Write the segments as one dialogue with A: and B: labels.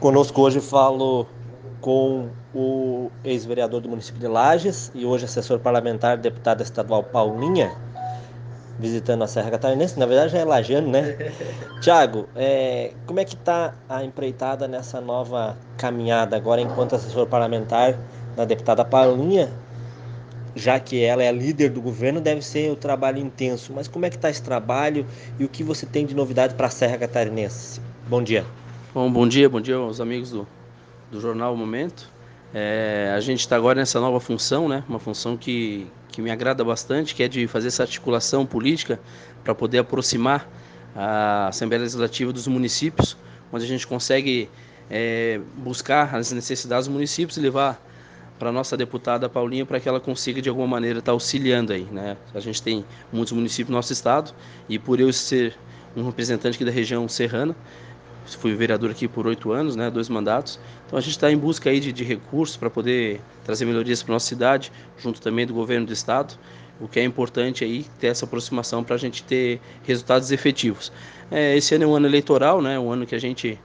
A: Conosco hoje falo com o ex-vereador do município de Lages e hoje assessor parlamentar, deputada estadual Paulinha, visitando a Serra Catarinense. Na verdade já é lagiano, né? Tiago, é, como é que está a empreitada nessa nova caminhada agora enquanto assessor parlamentar da deputada Paulinha? Já que ela é líder do governo, deve ser o trabalho intenso. Mas como é que está esse trabalho e o que você tem de novidade para a Serra Catarinense? Bom dia.
B: Bom, bom dia, bom dia aos amigos do, do Jornal Momento. É, a gente está agora nessa nova função, né? Uma função que, que me agrada bastante, que é de fazer essa articulação política para poder aproximar a Assembleia Legislativa dos municípios, onde a gente consegue é, buscar as necessidades dos municípios e levar para a nossa deputada Paulinha para que ela consiga de alguma maneira estar tá auxiliando aí, né? A gente tem muitos municípios no nosso estado e por eu ser um representante aqui da região serrana, fui vereador aqui por oito anos, né, dois mandatos. Então a gente está em busca aí de, de recursos para poder trazer melhorias para nossa cidade, junto também do governo do estado. O que é importante aí ter essa aproximação para a gente ter resultados efetivos. É, esse ano é um ano eleitoral, né, um ano que a gente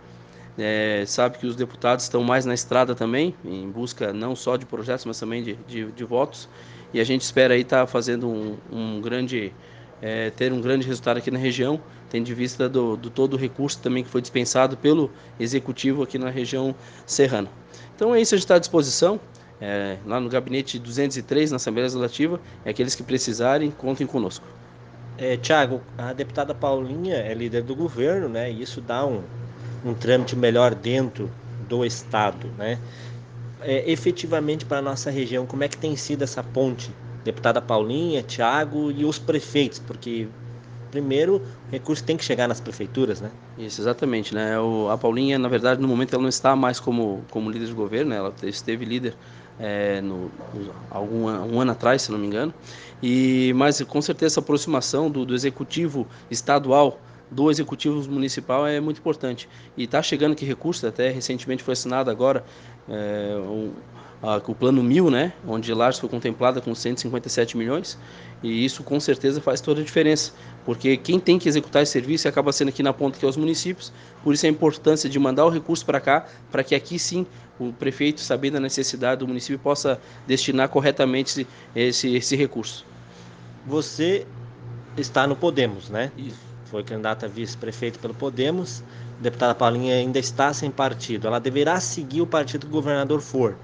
B: é, sabe que os deputados estão mais na estrada também, em busca não só de projetos, mas também de, de, de votos. E a gente espera aí estar tá fazendo um, um grande é, ter um grande resultado aqui na região, tendo de vista do, do, todo o recurso também que foi dispensado pelo executivo aqui na região serrana. Então é isso, a gente está à disposição. É, lá no gabinete 203, na Assembleia Legislativa, é aqueles que precisarem, contem conosco.
A: É, Tiago, a deputada Paulinha é líder do governo, né? E isso dá um, um trâmite melhor dentro do Estado, né? É, efetivamente para a nossa região, como é que tem sido essa ponte deputada Paulinha, Tiago e os prefeitos, porque primeiro o recurso tem que chegar nas prefeituras, né?
B: Isso, exatamente, né? O, a Paulinha, na verdade, no momento ela não está mais como, como líder de governo, né? ela esteve líder é, no, algum um ano atrás, se não me engano, e mas com certeza essa aproximação do, do executivo estadual do executivo municipal é muito importante e está chegando que recursos até recentemente foi assinado agora é, um, o plano mil, né, onde Lages foi contemplada com 157 milhões, e isso com certeza faz toda a diferença, porque quem tem que executar esse serviço acaba sendo aqui na ponta que é os municípios, por isso a importância de mandar o recurso para cá, para que aqui sim o prefeito, sabendo a necessidade do município, possa destinar corretamente esse, esse, esse recurso.
A: Você está no Podemos, né? Isso. Foi candidata a vice-prefeito pelo Podemos, a deputada Paulinha ainda está sem partido, ela deverá seguir o partido que o governador for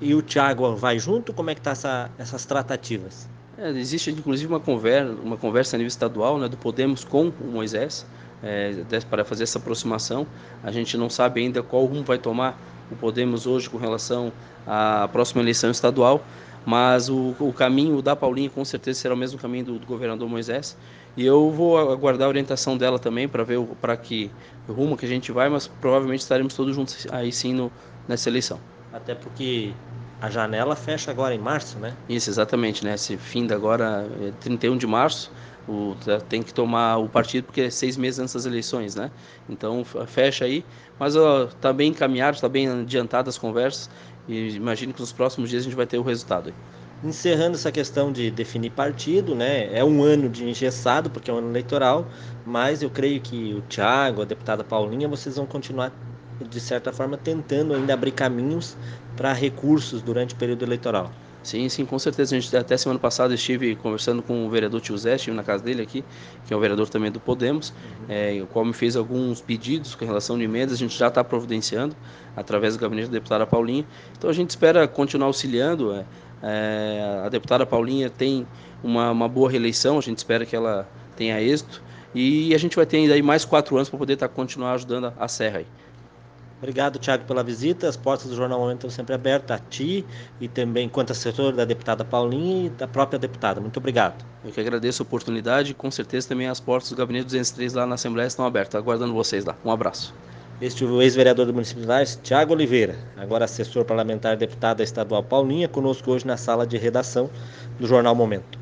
A: e o Thiago vai junto? Como é que tá essa, essas tratativas?
B: É, existe inclusive uma conversa, uma conversa a nível estadual né, do Podemos com o Moisés é, para fazer essa aproximação. A gente não sabe ainda qual rumo vai tomar o Podemos hoje com relação à próxima eleição estadual, mas o, o caminho da Paulinha com certeza será o mesmo caminho do, do governador Moisés. E eu vou aguardar a orientação dela também para ver para que rumo que a gente vai, mas provavelmente estaremos todos juntos aí sim no, nessa eleição.
A: Até porque a janela fecha agora em março, né?
B: Isso, exatamente, né? Esse fim da agora, é 31 de março, o, tá, tem que tomar o partido porque é seis meses antes das eleições, né? Então fecha aí, mas ó, tá bem encaminhado, está bem adiantado as conversas e imagino que nos próximos dias a gente vai ter o resultado.
A: Encerrando essa questão de definir partido, né? É um ano de engessado, porque é um ano eleitoral, mas eu creio que o Thiago, a deputada Paulinha, vocês vão continuar de certa forma, tentando ainda abrir caminhos para recursos durante o período eleitoral.
B: Sim, sim, com certeza. A gente até semana passada estive conversando com o vereador Tio Zé, estive na casa dele aqui, que é o vereador também do Podemos, uhum. é, o qual me fez alguns pedidos com relação de emendas, a gente já está providenciando através do gabinete da deputada Paulinha. Então a gente espera continuar auxiliando. É, é, a deputada Paulinha tem uma, uma boa reeleição, a gente espera que ela tenha êxito. E a gente vai ter ainda mais quatro anos para poder estar tá, continuar ajudando a, a Serra aí.
A: Obrigado, Tiago, pela visita. As portas do Jornal Momento estão sempre abertas a ti e também quanto assessor da deputada Paulinha e da própria deputada. Muito obrigado.
B: Eu que agradeço a oportunidade e com certeza também as portas do Gabinete 203 lá na Assembleia estão abertas, aguardando vocês lá. Um abraço.
A: Este é o ex-vereador do município de Lages, Tiago Oliveira, agora assessor parlamentar deputada estadual Paulinha, conosco hoje na sala de redação do Jornal Momento.